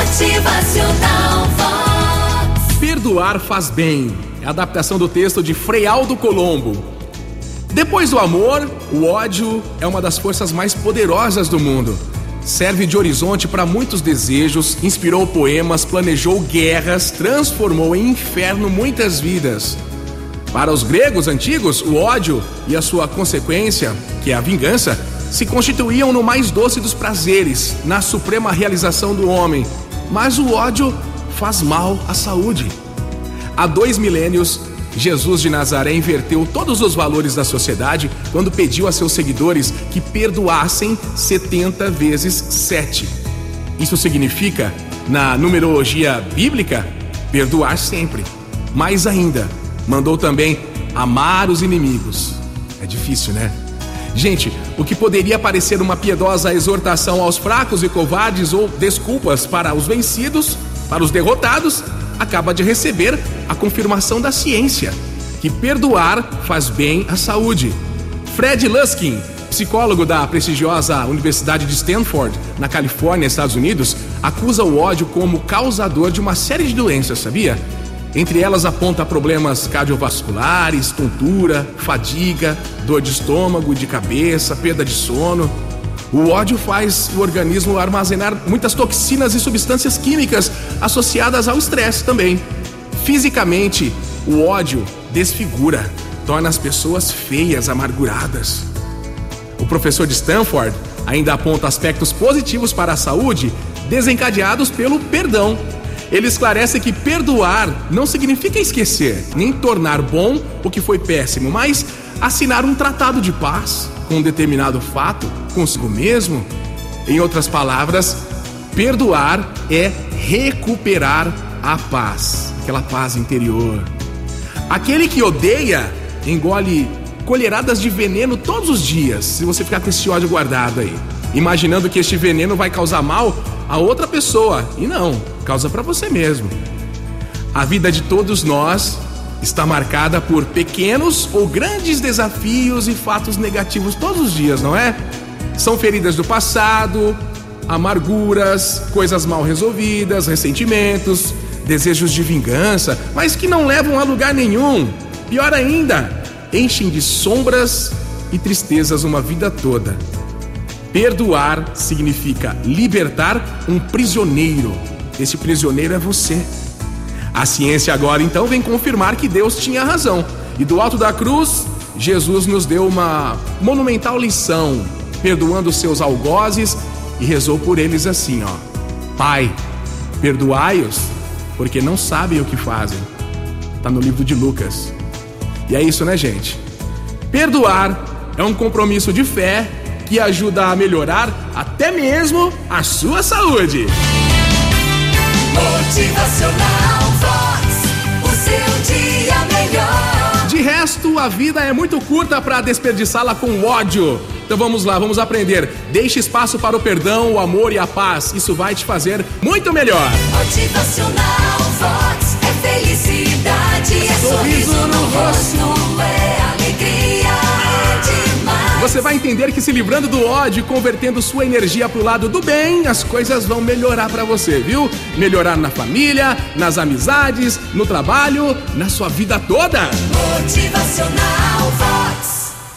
Motivacional Vox. Perdoar faz bem. É a adaptação do texto de Frei Aldo Colombo. Depois do amor, o ódio é uma das forças mais poderosas do mundo. Serve de horizonte para muitos desejos, inspirou poemas, planejou guerras, transformou em inferno muitas vidas. Para os gregos antigos, o ódio e a sua consequência, que é a vingança, se constituíam no mais doce dos prazeres, na suprema realização do homem. Mas o ódio faz mal à saúde. Há dois milênios, Jesus de Nazaré inverteu todos os valores da sociedade quando pediu a seus seguidores que perdoassem 70 vezes 7. Isso significa, na numerologia bíblica, perdoar sempre. Mais ainda, mandou também amar os inimigos. É difícil, né? Gente, o que poderia parecer uma piedosa exortação aos fracos e covardes ou desculpas para os vencidos, para os derrotados, acaba de receber a confirmação da ciência, que perdoar faz bem à saúde. Fred Luskin, psicólogo da prestigiosa Universidade de Stanford, na Califórnia, Estados Unidos, acusa o ódio como causador de uma série de doenças, sabia? Entre elas aponta problemas cardiovasculares, tontura, fadiga, dor de estômago, de cabeça, perda de sono. O ódio faz o organismo armazenar muitas toxinas e substâncias químicas associadas ao estresse também. Fisicamente, o ódio desfigura, torna as pessoas feias, amarguradas. O professor de Stanford ainda aponta aspectos positivos para a saúde desencadeados pelo perdão. Ele esclarece que perdoar não significa esquecer, nem tornar bom o que foi péssimo, mas assinar um tratado de paz com um determinado fato consigo mesmo. Em outras palavras, perdoar é recuperar a paz, aquela paz interior. Aquele que odeia engole colheradas de veneno todos os dias, se você ficar com esse ódio guardado aí, imaginando que este veneno vai causar mal a outra pessoa. E não, causa para você mesmo. A vida de todos nós está marcada por pequenos ou grandes desafios e fatos negativos todos os dias, não é? São feridas do passado, amarguras, coisas mal resolvidas, ressentimentos, desejos de vingança, mas que não levam a lugar nenhum. Pior ainda, enchem de sombras e tristezas uma vida toda. Perdoar significa libertar um prisioneiro. Esse prisioneiro é você. A ciência agora então vem confirmar que Deus tinha razão. E do alto da cruz, Jesus nos deu uma monumental lição, perdoando seus algozes e rezou por eles assim, ó: Pai, perdoai-os, porque não sabem o que fazem. Tá no livro de Lucas. E é isso, né, gente? Perdoar é um compromisso de fé que ajuda a melhorar até mesmo a sua saúde. Motivacional Vox. O seu dia melhor. De resto, a vida é muito curta para desperdiçá-la com ódio. Então vamos lá, vamos aprender. Deixe espaço para o perdão, o amor e a paz. Isso vai te fazer muito melhor. Motivacional Você vai entender que se livrando do ódio convertendo sua energia pro lado do bem, as coisas vão melhorar para você, viu? Melhorar na família, nas amizades, no trabalho, na sua vida toda. Motivacional.